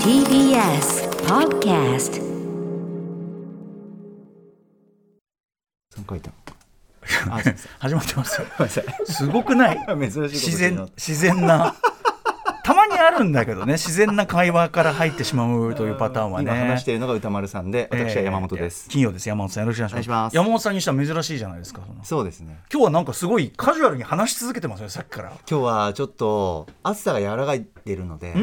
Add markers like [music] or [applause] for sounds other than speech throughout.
TBS Podcast 書いたあ [laughs] 始まってますよ。ごめんなさいすごくない？[laughs] 珍しいこと自然自然な。たまにあるんだけどね自然な会話から入ってしまうというパターンはね。今話しているのが歌丸さんで私は山本です、えー金曜です。山本さんよろしくお願いします。お願いします。山本さんにしては珍しいじゃないですかその。そうですね。今日はなんかすごいカジュアルに話し続けてますよさっきから。今日はちょっと暑さが和らいでいるので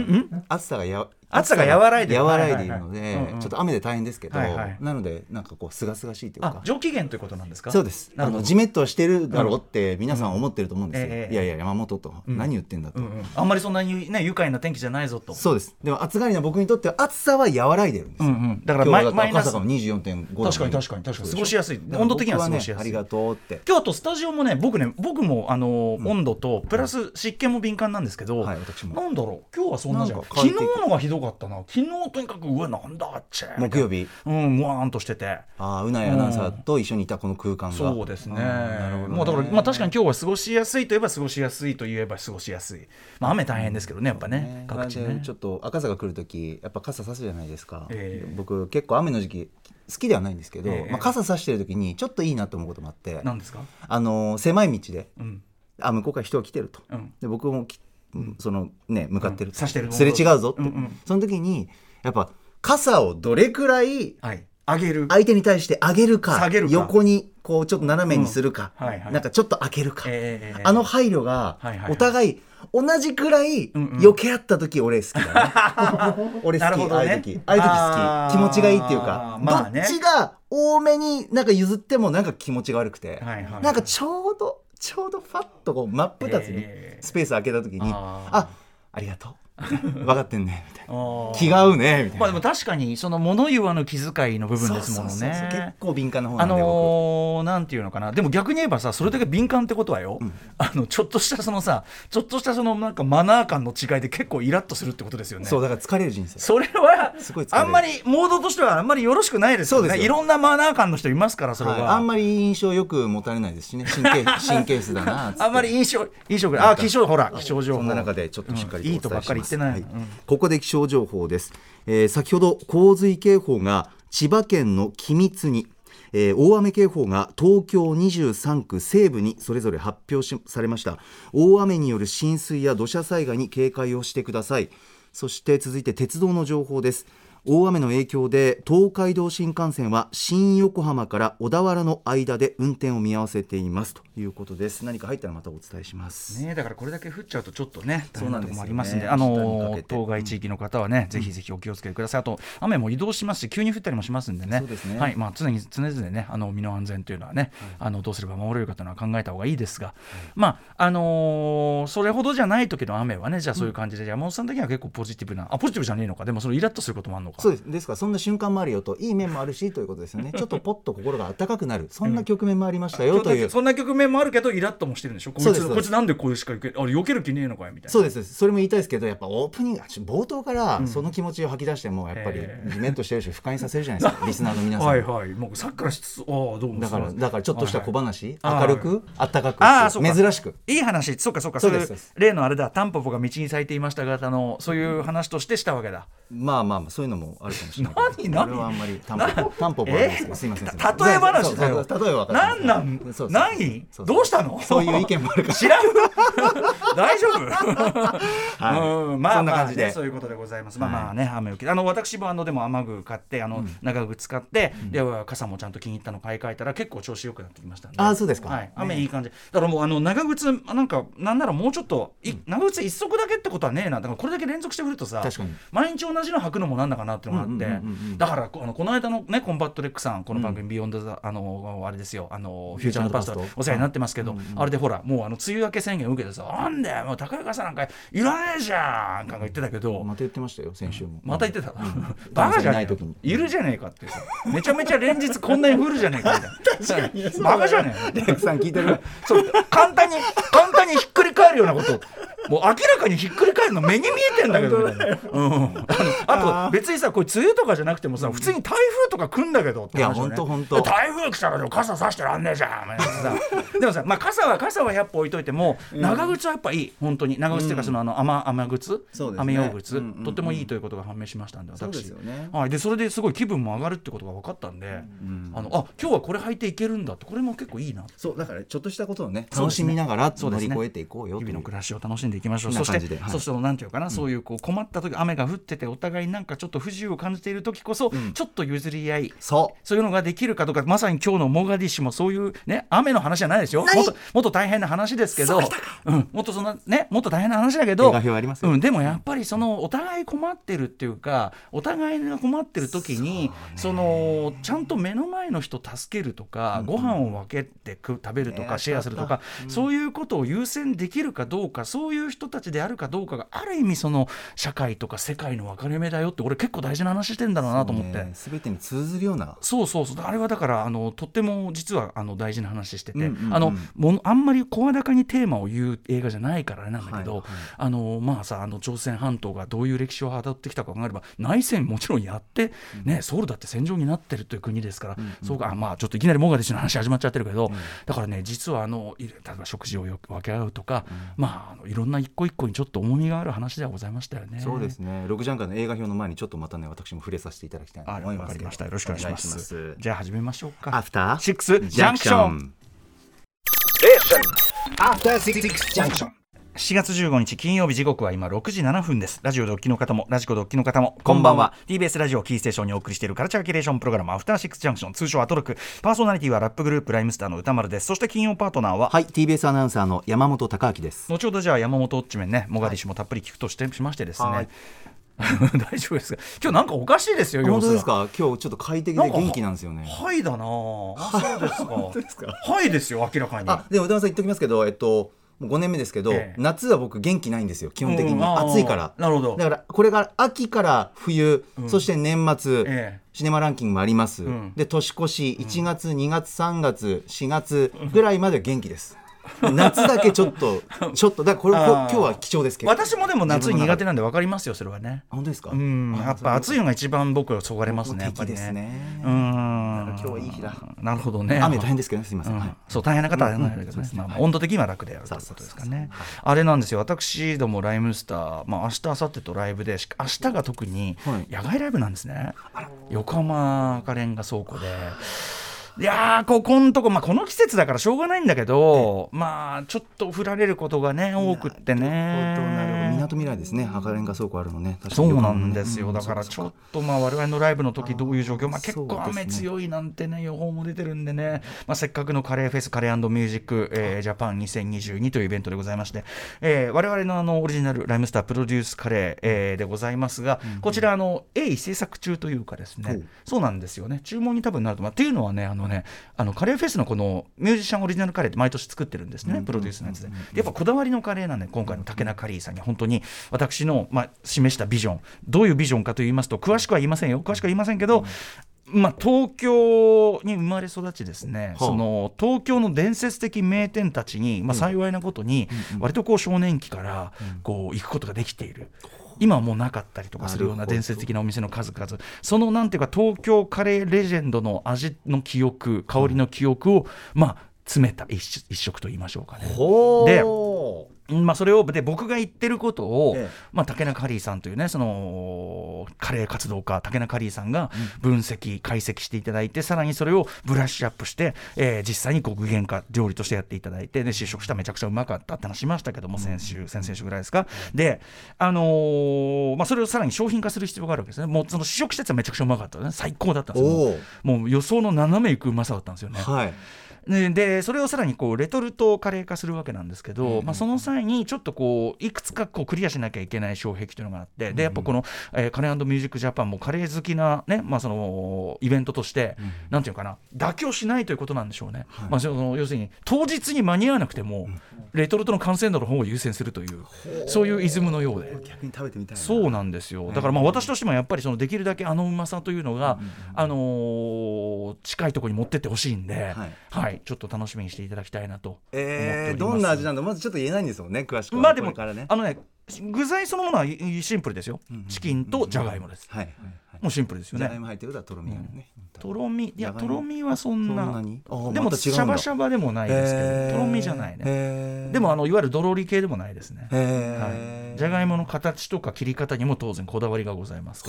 暑さがや暑さが和らいでる。和らいでいるので、ちょっと雨で大変ですけど、なのでなんかこう清々しいというあか上機嫌ということなんですか？そうです。あのジメッとしてるだろうって皆さん思ってると思うんですよ、いやいや山本と、何言ってんだと、あんまりそんなにね愉快な天気じゃないぞと。そうです。でも暑がりな僕にとっては暑さは和らいでるんです。よ、うんうん。だからマイマイナス。赤坂も24.5度確かに確かに確かに。過ごしやすい。温度的には僕過ごしやすい。ねありがとうって。今日あとスタジオもね僕ね僕もあの、温度とプラス湿気も敏感なんですけど、はい私も。なんだろう今日はそんなじゃん。昨日のがひどかったな。昨日とにかくうわなんだっちゃ木曜日。うんもわーんとしてて。ああうないアナウンサーと一緒にいたこの空間が。そうですね。もうだからまあ確かに今日は過ごしやすいといえば過ごしやすいといえば過ごしやすい。まあ雨大変ですけどねやっぱね。各地ね。でちょっと赤坂来る時やっぱ傘さすじゃないですか、ええ。僕結構雨の時期好きではないんですけど、ええ。まあ、傘さしてる時にちょっといいなと思うこともあってなんですかあのー狭い道でうんあ向こうから人が来てると、うんで僕もきそのね向かってると、うん差してるすれ違うぞって、うんうん。その時にやっぱ傘をどれくらいはい。あげる。相手に対して上げるか下げるか。横にこうちょっと斜めにするか、うん。はいはい。なんかちょっと開けるか、ええあの配慮がお互い同じくらい避け合った時俺好きだね。[laughs] 俺好き、ね。ああいう時。ああいう時好き。気持ちがいいっていうか、まあね。どっちが多めになんか譲ってもなんか気持ちが悪くて、はいはい。なんかちょうどちょうどファッとこう真っ二つにえースペース空けた時に、あー。あありがとう [laughs] 分かってんねみたいな。気が合うねみたいな、まあでも確かにその物言わぬ気遣いの部分ですものそうそうそうそう。結ね。構敏感な方なあんで、僕のーなんていうのかな。でも逆に言えばさそれだけ敏感ってことはよ、あのちょっとしたそのさちょっとしたそのなんかマナー感の違いで結構イラッとするってことですよね。そうだから疲れる人生。それはすごい疲れる。あんまりモードとしてはあんまりよろしくないですよね。そうですよ。いろんなマナー感の人いますからそれは、はい、あんまり印象よく持たれないですしね。神経 [laughs] 神経質だなあんまり印象印象あ気象ほら気象情報。そんな中でちょっとしっかりうん。いいとばっかり言ってはい。うん。ここで気象情報です、えー先ほど洪水警報が千葉県の君津にえー大雨警報が東京23区西部にそれぞれ発表しされました。大雨による浸水や土砂災害に警戒をしてください。そして続いて鉄道の情報です大雨の影響で東海道新幹線は新横浜から小田原の間で運転を見合わせています。ということです。何か入ったらまたお伝えします、ね、だからこれだけ降っちゃうとちょっとね大変なとこもありますんで、あ下にかの当該地域の方はね、ぜひぜひお気をつけください。あと雨も移動しますし、急に降ったりもしますんでね。ね。はい、まあ常に常々ね、あの身の安全というのはね、あのどうすれば守れるかというのは考えた方がいいですが、まああのーそれほどじゃない時の雨はね、じゃあそういう感じで、山本さん的には結構ポジティブな、あポジティブじゃねえのか、でもそのイラッとすることもあるのか。そうです。ですからそんな瞬間もあるよといい面もあるしということですよね。[laughs] ちょっとポッと心が温かくなる。そんな局面もありましたよという、そんな局面もあるけどイラッともしてるんでしょ？こいつこいつなんでこれしか受けあれ避ける気ねえのかよみたいな。そうですそれも言いたいですけどやっぱオープニング冒頭からその気持ちを吐き出してもやっぱりえジメッとしてるし不快にさせるじゃないですか。[laughs] リスナーの皆さん、はいはい。もうさっきからしつああどうもだか？らだからちょっとした小話、はいはい。明るくあったかくああそうか。珍しく。いい話。そうかそうか。そそう例のあれだ。タンポポが道に咲いていました方のそういう話としてしたわけだ。まあまあまあそういうのもあるかもしれない。何何？これはあんまりタンポポタンポポはあれですすいません。例え話例えは分かなん？何？どうしたの？そういう意見もあるから。知らん？[laughs] 大丈夫？はい。うんまあそんな感じで。まあねそういうことでございます。まあまあね雨を受けあの私もあのでも雨具買ってあの長靴使ってで傘もちゃんと気に入ったの買い替えたら結構調子良くなってきましたああそうですか。はい、雨いい感じ、だからもうあの長靴なんかなんならもうちょっとい、長靴一足だけってことはねえな。だからこれだけ連続して降るとさ確かに。毎日同じの履くのもなんだかなっていうのがあって、だからこあのこの間のねコンバットレックさんこの番組「ビヨンドザあのあれですよ。あのフューチャーのパスタお世話になってますけど、あれでほらもうあの梅雨明け宣言受けてさ「なんだよもう高い傘なんかいらねえじゃん」なんか言ってたけど、また言ってましたよ先週も。また言ってた、[laughs] バカじゃない時に。いるじゃねえかってさ。めちゃめちゃ連日こんなに降るじゃねえかみたいな。バカじゃねえレックさん聞いてる。そう。簡単に [laughs] 簡単にひっくり返るようなこともう明らかにひっくり返るの目に見えてんだけどみたいな、うん、あと別にさこれ梅雨とかじゃなくてもさ普通に台風とか来んだけどって話よね。いやほんとほんと台風来たらでも傘さしてらんねえじゃんでもさ、まあ、傘は傘は100歩置いといても長靴はやっぱいい。本当に長靴っていうかそのあの雨雨靴、ね。雨用靴、うんうんうん。とってもいいということが判明しましたんでそうで私すよね。はい、でそれですごい気分も上がるってことが分かったんで、あのあ今日はこれ履いていけるんだってこれも結構いいな。そうだからちょっとしたことをね楽しみながら乗り越えていこうよう。日々の暮らしを楽しんでいきましょう。そして、はい。そうするとなんていうかな、そういうこう困った時雨が降っててお互いなんかちょっと不自由を感じている時こそ、ちょっと譲り合い。そう。そういうのができるかどうかまさに今日のモガディッシュもそういうね雨の話じゃないですよ。もっともっと大変な話ですけど。うん、もっとそんなねもっと大変な話だけどうん、でもやっぱりそのお互い困ってるっていうかお互いが困ってる時にそ,、のちゃんと目の前の人助けるとか、ご飯を分けてく食べるとか、ねシェアするとか、そういうことを優先できるかどうかそういう人たちであるかどうかがある意味その社会とか世界の分かれ目だよって俺結構大事な話してんだろうなと思って。ね。全てに通ずるような。そうそうそう。あれはだからあのとっても実はあの大事な話してて、うんうんうん。あのものあんまり声高にテーマを言う映画じゃないからあれなんだけど、はいはいあのまあさあの朝鮮半島がどういう歴史をたどってきたか考えれば内戦もちろんやって、ね、ソウルだって戦場になってるという国ですから、そうかまあちょっといきなりモガディッシュの話始まっちゃってるけど、だからね実はあのい例えば食事をよく分け合うとか、まああのいろんな一個一個にちょっと重みがある話ではございましたよね。そうですね6時半からの映画表の前にちょっとまたね私も触れさせていただきたいと思いますけどわかりました。よろしくお願いします。ますじゃあ始めましょうか。アフターシックスジャンクション。After Six Junction. 4月15日金曜日時刻は今6時7分です。ラジオドッキの方もラジコドッキの方もこんばんは。TBS ラジオキーステーションにお送りしているカルチャーキュレーションプログラムアフターシックスジャンクション通称アトロク。パーソナリティはラップグループライムスターの歌丸です。そして金曜パートナーははい TBS アナウンサーの山本貴明です。後ほどじゃあ山本オッチメンねモガディッシュもたっぷり聞くとしてしましてですね、はい。[laughs] 大丈夫ですか？今日なんかおかしいですよ本当ですか？今日ちょっと快適で元気なんですよね。はいだなあそう [laughs] ですか。はいですよ明らかに。あでも歌丸さん言っときますけどえっともう5年目ですけど、ええ。夏は僕元気ないんですよ基本的に、暑いから。なるほど。だからこれが秋から冬、そして年末、ええ。シネマランキングもあります、ん。で年越し1月、2月3月4月ぐらいまで元気です夏だけちょっと [laughs] ちょっとだからこれ今日は貴重ですけど。私もでも夏苦手ななんで分かりますよそれはね。本当ですか？うん。やっぱ暑いのが一番僕はそがれますねやっぱり敵ですね。うん。今日はいい日だ。なるほどね。雨大変ですけどねすみません、うん。はい。そう大変な方はなんだけどね、まあまあ温度的には楽であるということですかね。あれなんですよ、私どもライムスター、まあ明日明後日とライブで、し明日が特にはい。野外ライブなんですね。横浜赤レンガ倉庫で。いやーここんとこ、まあ、この季節だからしょうがないんだけど、まあちょっと降られることがね多くってね。みなとみらいですね。赤レンガ倉庫あるのね。そうなんですよ、うんだからちょっとまあ我々のライブの時どういう状況、まあ、結構雨強いなんてね予報も出てるんでね、まあ、せっかくのカレーフェスカレーミュージック、えージャパン2022というイベントでございまして、えー我々のあのオリジナルライムスタープロデュースカレー、えーでございますが、こちらあの鋭意制作中というかですね、そうなんですよね。注文に多分なると。思うっていうのはねあのねあのカレーフェスのこのミュージシャンオリジナルカレーって毎年作ってるんですね、プロデュースのやつで。でやっぱこだわりのカレーなんで、今回の竹中カリーさんに本当に私の、まあ、示したビジョン、どういうビジョンかと言いますと、詳しくは言いませんよ、詳しくは言いませんけど、まあ、東京に生まれ育ちですね、はあ。その東京の伝説的名店たちに、まあ、幸いなことに、割とこう少年期からこう行くことができている。今はもうなかったりとかするような伝説的なお店の数々。そのなんていうか東京カレーレジェンドの味の記憶香りの記憶を、まあ詰めた一食一食と言いましょうかね。ほでーまあ、それをで僕が言ってることを、ええ。まあ、竹中カリーさんというねそのカレー活動家竹中カリーさんが分析、解析していただいてさらにそれをブラッシュアップして、えー実際にこう具現化料理としてやっていただいてで試食したらめちゃくちゃうまかったって話しましたけども先週先々週ぐらいですか。で、あのーまあ、それをさらに商品化する必要があるわけですね。もうその試食したやつはめちゃくちゃうまかったね。最高だったんですよ。もう予想の斜めいくうまさだったんですよね。はい。ね、でそれをさらにこうレトルトカレー化するわけなんですけど、まあ、その際にちょっとこういくつかこうクリアしなきゃいけない障壁というのがあってでやっぱこの、えーカレーミュージックジャパンもカレー好きな,、ねまあ、そのイベントとして、なんていうかな妥協しないということなんでしょうね、まあ、その要するに当日に間に合わなくても、レトルトの完成度の方を優先するというそういうイズムのようで。逆に食べてみたいな。そうなんですよ。だからまあ私としてもやっぱりそのできるだけあのうまさというのが、あのー近いところに持ってってほしいんで、ははい回ちょっと楽しみにしていただきたいなと思っております、えー、どんな味なんだ？まずちょっと言えないんですもんね詳しくは。まあでも、ね。あのね具材そのものはシンプルですよ、チキンとじゃがいもです、はい。はいもうシンプルですよじゃがいねも入ってることはとろみがね、とろみ。いやとろみはそんな。でもシャバシャバでもないですけど、とろみじゃないね。でもあのいわゆるドロリ系でもないですね、はい、じゃがいもの形とか切り方にも当然こだわりがございます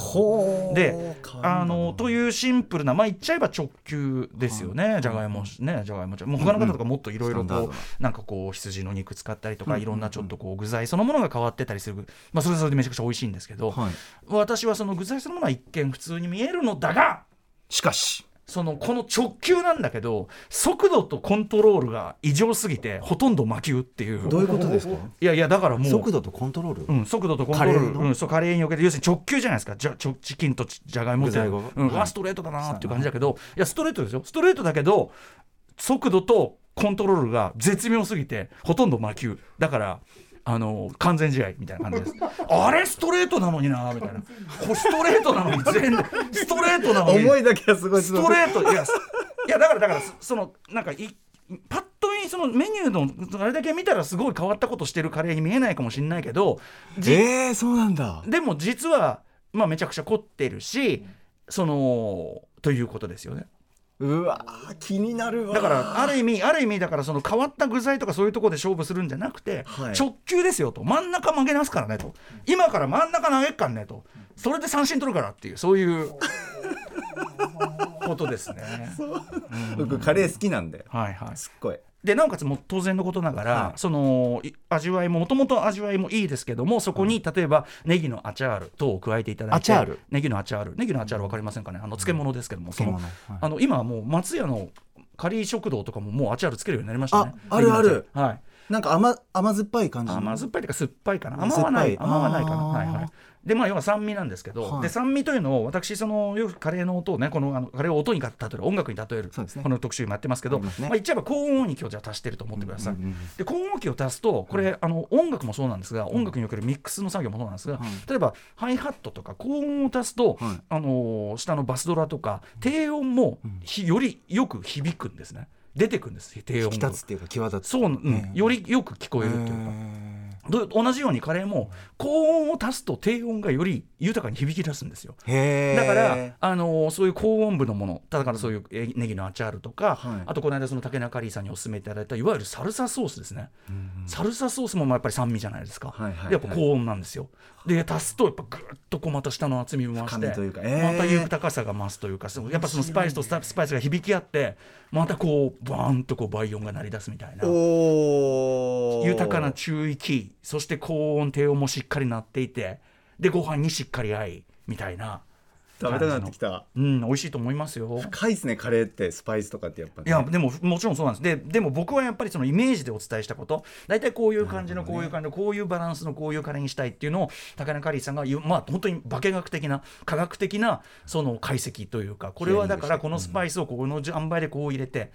であのというシンプルなまあ言っちゃえば直球ですよね、じゃがいもねじゃがいももう他の方とかもっといろいろこうな。んかこう羊の肉使ったりとか、いろんなちょっとこう具材そのものが変わってたりする、まあ、それはそれでめちゃくちゃ美味しいんですけど、はい。私はその具材そのものは一見普通に見えるのだがしかし。そのこの直球なんだけど速度とコントロールが異常すぎてほとんど魔球っていう。どういうことですか？いやいやだからもう速度とコントロール、うん、速度とコントロール。カレーの？うん、そうカレーにおけて要するに直球じゃないですか。じゃちょチキンとチじゃがいもって、具材がうんはい。あストレートだなっていう感じだけどいやストレートですよ。ストレートだけど速度とコントロールが絶妙すぎてほとんど魔球。だからあの完全試合みたいな感じです。あれストレートなのになみたいな。ストレートなのに全ストレートなのに。思いだけはすごいストレートいやすいやだからだからそそのなんかいパッと見そのメニューのあれだけ見たらすごい変わったことしてるカレーに見えないかもしれないけどじえー、そうなんだ。でも実はまあめちゃくちゃ凝ってるしそのということですよねうわー気になるわだからある意味ある意味だからその変わった具材とかそういうところで勝負するんじゃなくて、はい。直球ですよと。真ん中曲げますからねと。今から真ん中投げっかんねと。それで三振取るからっていうそういうことですね。[laughs] 僕カレー好きなんだよはいはい。すっごいでなおかつもう当然のことながら、はい。そのい味わいももともと味わいもいいですけどもそこに例えばネギのアチャール等を加えていただいてアチャール？ネギのアチャール。ネギのアチャール分かりませんかね？あの漬物ですけども、その漬物はい。あの今はもう松屋のカリー食堂とかももうアチャールつけるようになりましたね。ああるある。はいなんか甘甘酸っぱい感じの？甘酸っぱいというか酸っぱいかな。甘はない。い。甘はないかな。はいはい。でまあ要は酸味なんですけど、はい。で酸味というのを私そのよくカレーの音をねこのあのカレーを音に例える音楽に例える、ね。この特集もやってますけどねまあ、言っちゃえば高音域をじゃあ足してると思ってください、うんうんうんで高音域を足すとこれ、あの音楽もそうなんですが音楽におけるミックスの作業もそうなんですが、はい。例えばハイハットとか高音を足すと、はい。あのー下のバスドラとか低音もひよりよく響くんですね出てくるんです低音が引き立つっていうか際立つ。そう、うん。よりよく聞こえるというか。ど同じようにカレーも高音を足すと低音がより豊かに響き出すんですよ。だから、あのーそういう高音部のものだからそういうえネギのアチャールとか、はい。あとこの間その竹中リーさんにお勧めいただいたいわゆるサルサソースですね、サルサソースもまあやっぱり酸味じゃないですか、はいはいはい。でやっぱ高音なんですよ。で足すとやっぱぐっとこうまた下の厚みも増してまた豊かさが増すというかそのやっぱそのスパイスとスパイスが響き合ってまたこうバーンとこう倍音が鳴り出すみたいな。豊かな中域そして高音低音もしっかり鳴っていてでご飯にしっかり合いみたいな食べたくなってきた。うん美味しいと思いますよ。深いですねカレーってスパイスとかってやっぱね。いやでももちろんそうなんです。ででも僕はやっぱりそのイメージでお伝えしたこと。大体こういう感じのこういう感じのこういうバランスのこういうカレーにしたいっていうのを高中カリーさんが言うまあ本当に化学的な科学的なその解析というかこれはだからこのスパイスをこの塩梅でこう入れて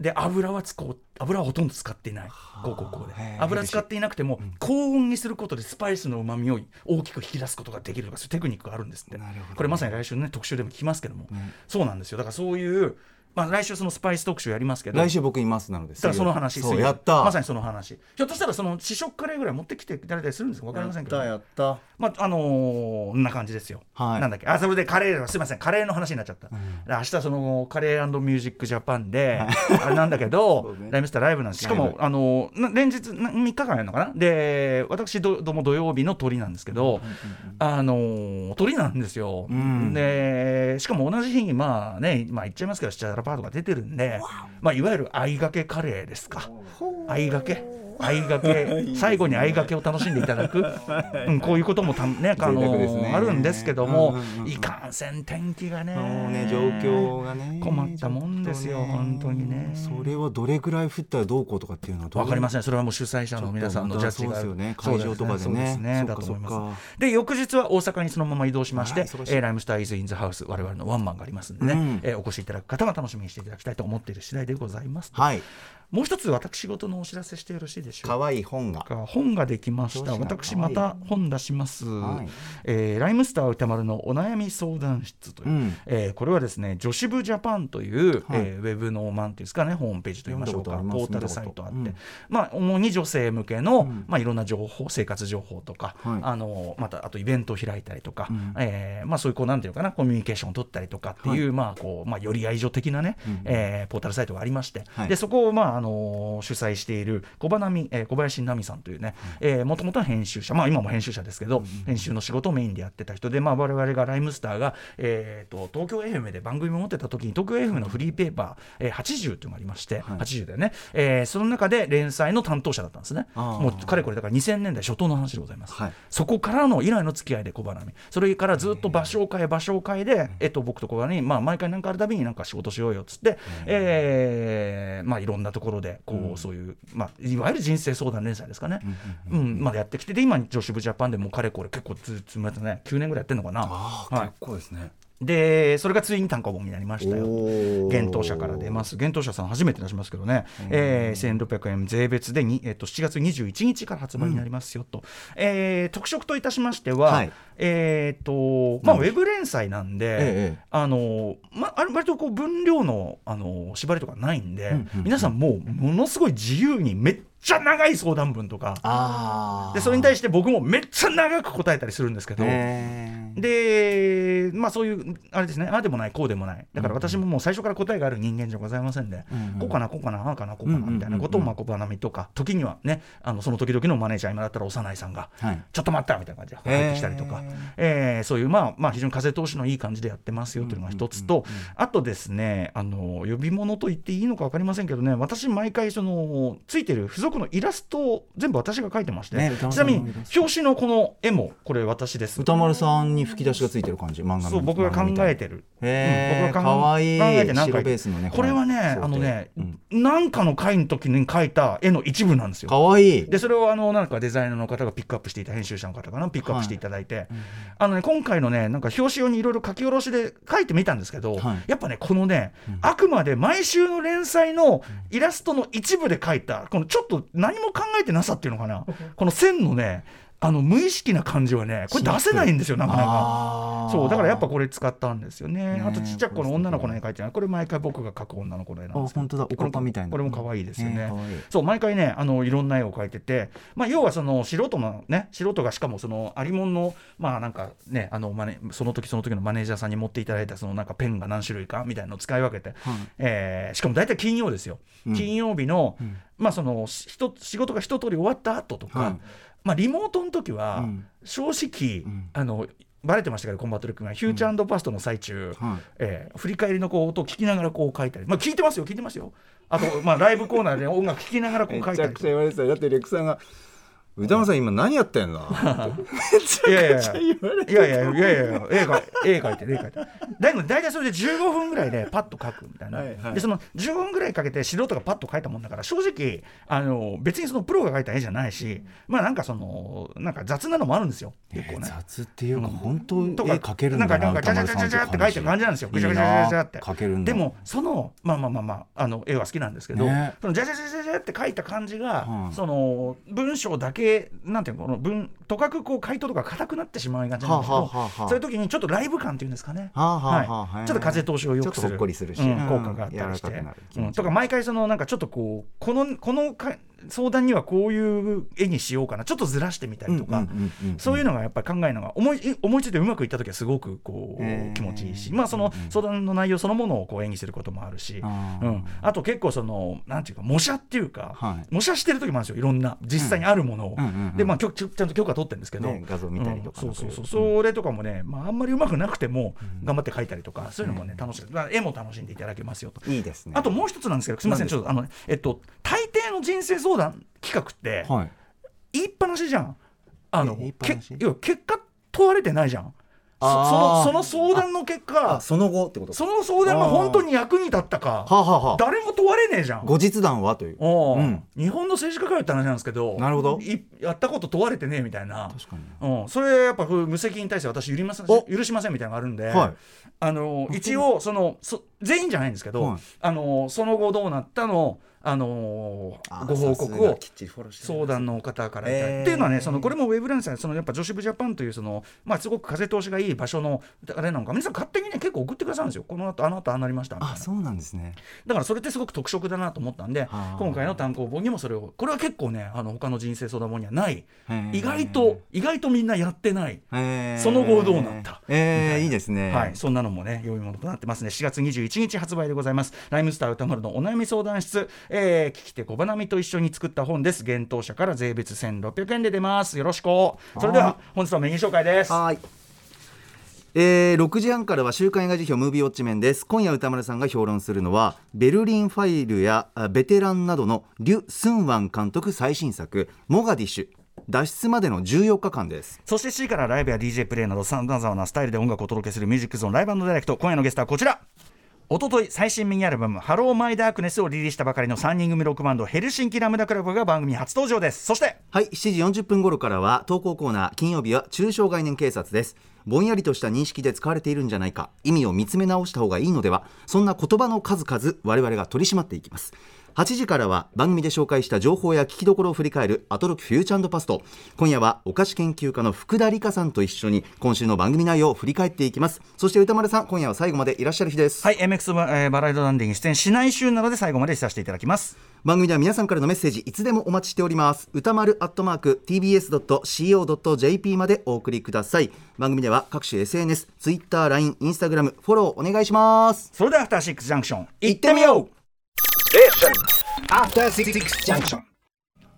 で油はつこう油はほとんど使っていない。こうこうこうで。油使っていなくても高温にすることでスパイスのうまみを大きく引き出すことができるとかそういうテクニックがあるんですって。なるほどこれまさに来週のね特集でも聞きますけども、そうなんですよ。だからそういうまあ来週そのスパイス特集やりますけど。来週僕いますなのでだからその話そうやった。まさにその話。ひょっとしたらその試食カレーぐらい持ってきていただいたりするんですか？分かりませんけど、やったやった。まああのー、こんな感じですよ、はい。なんだっけ？あそれでカレーすみません。カレーの話になっちゃった、明日そのカレーミュージックジャパンであれなんだけど、ね。ライムスターライブなんですしかもあのな連日な3日間やるのかな？で私どども土曜日の鳥なんですけど、あのー鳥なんですよ、ん。でしかも同じ日にまあねまあ言っちゃいますけどシチャラパートが出てるんで、まあ、いわゆる相掛けカレーですか。相掛け相掛け [laughs] 最後に相掛けを楽しんでいただく、[laughs] うん、こういうこともた、ねあのねあるんですけども、うんうんいかんせん天気がねね状況がね困ったもんですよね。本当にね。それはどれぐらい降ったらどうこうとかっていうのはどうわかりません。それはもう主催者の皆さんのジャッジがそうですよね。会場とかでね。だと思います。で翌日は大阪にそのまま移動しまして、あら忙しい。えーライムスターイズインザハウス我々のワンマンがありますんでね、うん。えーお越しいただく方は楽しみにしていただきたいと思っている次第でございますはいもう一つ私事のお知らせしてよろしいでしょうか？可愛い本が。が本ができました。私また本出します、はい。えーライムスター歌丸のお悩み相談室という、うん。えーこれはですね女子部ジャパンという、はい。えーウェブのなんていうんですかねホームページといいましょうか。ポータルサイトあって、まあ主に女性向けの、ん。まあいろんな情報生活情報とか、はい。あのまたあとイベントを開いたりとか、ん。えーまあそういうこうなんていうのかなコミュニケーションを取ったりとかっていう、まあこうまあより愛情的なね、えーポータルサイトがありまして、はい。でそこをまああの主催している小花見、えー小林奈美さんというねもともとは編集者まあ今も編集者ですけど、編集の仕事をメインでやってた人でまあ我々がライムスターが、えー、と東京 FM で番組を持ってた時に東京 FM のフリーペーパー、えー、80というのがありまして、はい。80だよね、えーその中で連載の担当者だったんですね。もうかれこれだから2000年代初頭の話でございます、はい。そこからの以来の付き合いで小花見それからずっと場所を変え場所を変えで、えっと、僕と小花に、まあ、毎回何かあるたびになんか仕事しようよっつって、えーまあ、いろんなところでこう、そういう、まあ、いわゆる人生相談連載ですかね、うんまあ、やってきてで今女子部ジャパンでもうかれこれ結構ずつまたね9年ぐらいやってるのかな。あはい。結構ですねでそれがついに単行本になりましたよ。おー。幻冬舎から出ます。幻冬舎さん初めて出しますけどね、えー、1600円税別でに、えっと7月21日から発売になりますよと、えー特色といたしましては、はい。えっ、とまあウェブ連載なんで、ええあのまあ割とこう分量のあの縛りとかないんで、うんうん。皆さんもうものすごい自由にめっちゃ長い相談文とか。あでそれに対して僕もめっちゃ長く答えたりするんですけど、でまあそういうあれですね。ああでもないこうでもない。だから私ももう最初から答えがある人間じゃございませんで、うんこうかなこうかなああかなこうかなうんうんうんうん。みたいなことをまあ小花見とか。時にはねあのその時々のマネージャー今だったら幼いさんが、はい。ちょっと待ったみたいな感じで入ってきたりとか、えーそういうまあまあ非常に風通しのいい感じでやってますよというのが一つと、あとですねあの呼び物と言っていいのか分かりませんけどね私毎回そのついてる付属のイラストを全部私が描いてまして、ねちなみに表紙のこの絵もこれ私です。歌丸さんに吹き出しがついてる感じ漫画のそう僕が考えてる。うん僕が考ええて何か白ベースのねこれはねはいあのね、うん。なんかの回の時に描いた絵の一部なんですよ。かわい。いでそれをあのなんかデザイナーの方がピックアップしていた編集者の方かなピックアップしていただいて、あのね今回のねなんか表紙用にいろいろ書き下ろしで書いてみたんですけど、はい。やっぱねこのね、あくまで毎週の連載のイラストの一部で書いたこのちょっと何も考えてなさっていうのかな。この線のねあの無意識な感じはねこれ出せないんですよなかなか。そうだからやっぱこれ使ったんですよね。ねあとちっちゃい子の女の子の絵描いてないこれ毎回僕が描く女の子の絵なんですけどあ本当だおかかみたいなこれも可愛いですよね。そう毎回ねあのいろんな絵を描いてて、まあ、要はその素人のね素人がしかもそのありもんのまあなんかねあのマネその時その時のマネージャーさんに持っていただいたそのなんかペンが何種類かみたいなのを使い分けて、えーしかも大体金曜ですよ、うん金曜日の、んまあその仕事が一通り終わった後とか、はいまあリモートの時は、うん。正直、ん。あのバレてましたけどコンバットル君が。フューチャーパストの最中、はい。えー振り返りのこう音を聞きながらこう書いたり、まあ、聞いてますよ聞いてますよ。あと、まあ、ライブコーナーで音楽聴きながらこう書いたり言われてただってレクさんが宇多丸さん今何やってんの？いやいやいや。いやいやいや絵描絵描いて絵描いて。だいぶ大体それで15分ぐらいでパッと描くみたいな、はいはい、でその15分ぐらいかけて素人がパッと描いたもんだから正直あの別にそのプロが描いた絵じゃないしまあなんかそのなんか雑なのもあるんですよ。結構ね、雑っていうか、本当絵描けるんだななんかなんかジャジャジャジャって描いてる感じなんですよ。ぐちゃぐちゃぐちゃって。描けるでもそのまあまあまあまああの絵は好きなんですけど、ね、そのジャジャジャジャって描いた感じが、うん、その文章だけなんていうのこの文とかくこう回答とか硬くなってしまいがちなんですけど、はあはあはあはあ。そういう時にちょっとライブ感っていうんですかね。はあはあはい。ちょっと風通しを良くするちょっとほっこりするしうんうん。効果があったりして、うん。とか毎回そのなんかちょっとこうこのこのか相談にはこういう絵にしようかな。ちょっとずらしてみたりとか、そういうのがやっぱり考えるのが思い思いついてうまくいった時はすごくこう気持ちいいし、まあその相談の内容そのものをこう演技することもあるし、あー。うん、あと結構そのなんていうか模写っていうか、はい。模写してる時もあるんですよ。いろんな実際にあるものを、でまあきょちょちゃんと許可取ってるんですけど、ね画像見たりとかうん。そうそうそう。それとかもね、まあ、あんまりうまくなくても頑張って描いたりとか、そういうのもね楽しい、まあ、絵も楽しんでいただけますよと。いいですね。あともう一つなんですけどすみません。ちょっとあのえっと大抵の人生相談企画って、はい。言いっぱなしじゃん。あのけ要は結果問われてないじゃん。そのその相談の結果あその後ってこと？その相談が本当に役に立ったか誰も問われねえじゃん。後日談は？という。おううん。日本の政治家会って話なんですけどなるほど。いやったこと問われてねえみたいな。確かにうん、それやっぱ無責任に対して私許りませ許しませんみたいなのがあるんで、はい。あの一応そのそ全員じゃないんですけど、はい。あのその後どうなったのあのあご報告を相談の方から。いただいてえー。っていうのはねそのこれもウェブランスそのやっぱ女子部ジャパンというその、まあ、すごく風通しがいい場所のあれなのか皆さん勝手にね結構送ってくださるんですよ。この後あの後ああなりましたみたいな。あそうなんですね。だからそれってすごく特色だなと思ったんで今回の単行本にもそれをこれは結構ねあの他の人生相談本にはない。意外と意外とみんなやってない。えー。その後どうなった。えーいいですね。はい、そんなのもね、良いものとなってますね。4月21日発売でございます。ライムスター歌丸のお悩み相談室、えー、聞き手小花見と一緒に作った本です。幻冬者から税別1600円で出ます。よろしく。それでは、本日のメニュー紹介です。はい。えー、6時半からは週刊映画時評ムービーウォッチメンです今夜宇多丸さんが評論するのはベルリンファイルやあベテランなどのリュ・スンワン監督最新作モガディッシュ脱出までの14日間ですそして C からライブや DJ プレイなどさまざまなスタイルで音楽をお届けするミュージックゾーンライブダイレクト今夜のゲストはこちらおととい最新ミニアルバム「ハローマイダークネス」をリリースしたばかりの3人組ロックバンドヘルシンキラムダクラブが番組初登場です。そしてはい7時40分頃からは投稿コーナー金曜日は抽象概念警察です。ぼんやりとした認識で使われているんじゃないか意味を見つめ直した方がいいのではそんな言葉の数々我々が取り締まっていきます。8時からは番組で紹介した情報や聞きどころを振り返るアトロックフューチャーパスト今夜はお菓子研究家の福田理香さんと一緒に今週の番組内容を振り返っていきます。そして歌丸さん今夜は最後までいらっしゃる日です、はい MX バ,、えーバラエドランディング出演しない週なので最後までさせていただきます。番組では皆さんからのメッセージいつでもお待ちしております。歌丸アットマーク tbs.co.jp までお送りください。番組では各種 SNS、Twitter、LINE、Instagram フォローお願いします。それではアフターシックスジャンクション行ってみよう.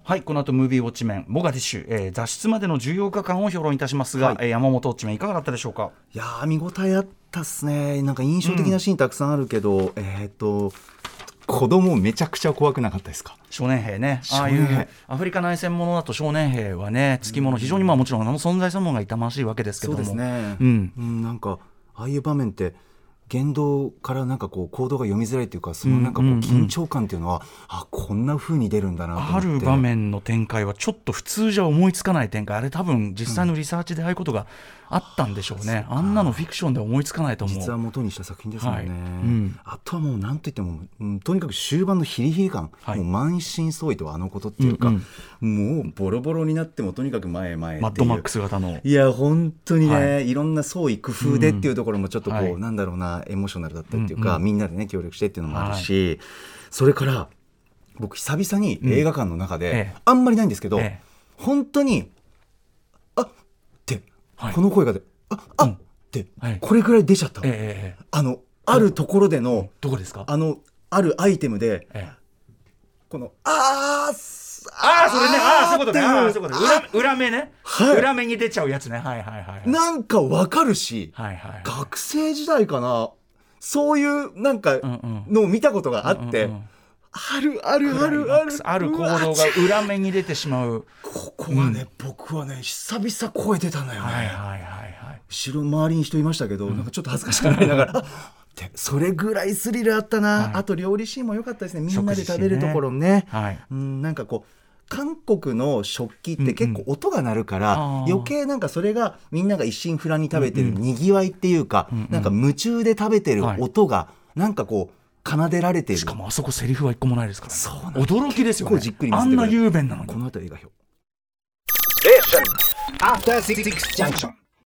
はいこの後ムービーウォッチメンモガディッシュ、えー脱出までの14日間を評論いたしますが、はい。えー山本ウォッチメンいかがだったでしょうか？いやー見応えあったっすね。なんか印象的なシーンたくさんあるけど、えっ、と子供めちゃくちゃ怖くなかったですか？少年兵ね。ああいうアフリカ内戦ものだと少年兵はねつきもの非常にまあもちろんあの存在そのものが痛ましいわけですけそども。うですね、うんなんかああいう場面って言動からなんかこう行動が読みづらいっていうかそのなんかこう緊張感っていうのは、あこんな風に出るんだなと思って。ある場面の展開はちょっと普通じゃ思いつかない展開。あれ多分実際のリサーチでああいうことがあったんでしょうね、あんなのフィクションで思いつかないと思う。実は元にした作品ですもんね、はい。うん。あとはもう何といっても、うんとにかく終盤のヒリヒリ感、はい。もう満身創痍とはあのことっていうか、うんもうボロボロになってもとにかく前へ前へマッドマックス型の。いや本当にね、、はい。ろんな創意工夫でっていうところもちょっとこう、はい。なんだろうなエモーショナルだったりっていうか、うんうん。みんなでね協力してっていうのもあるし、それから僕久々に映画館の中で、ええ。あんまりないんですけど、ええ。本当にはい。この声がでああ、うん。って、はい。これぐらい出ちゃったの、ええええあのあるところでの、どこですか？あのあるアイテムでええ。このあーすああそれね。ああそういうことね。ああってそういうことね。裏裏目ね、はい。裏目に出ちゃうやつね。はいはいはいはい。なんかわかるし、はいはい学生時代かな。そういうなんかうんうん。のを見たことがあって、うんうんあるあるあるある。ある行動が裏目に出てしまう。ここはね、僕はね久々声出たのよね、はいはいはいはい。後ろ周りに人いましたけど、なんかちょっと恥ずかしくなりながら [laughs] それぐらいスリルあったな、はい。あと料理シーンも良かったですね。みんなで食べるところね。はい。うん、なんかこう韓国の食器って結構音が鳴るから、あー。余計なんかそれがみんなが一心不乱に食べてるにぎわいっていうか、なんか夢中で食べてるはい音がなんかこう奏でられている、しかもあそこセリフは一個もないですから、ね、そうなんです。驚きですよね。結構じっくり見あんな雄弁なのに。この辺りが表。After Six Junction.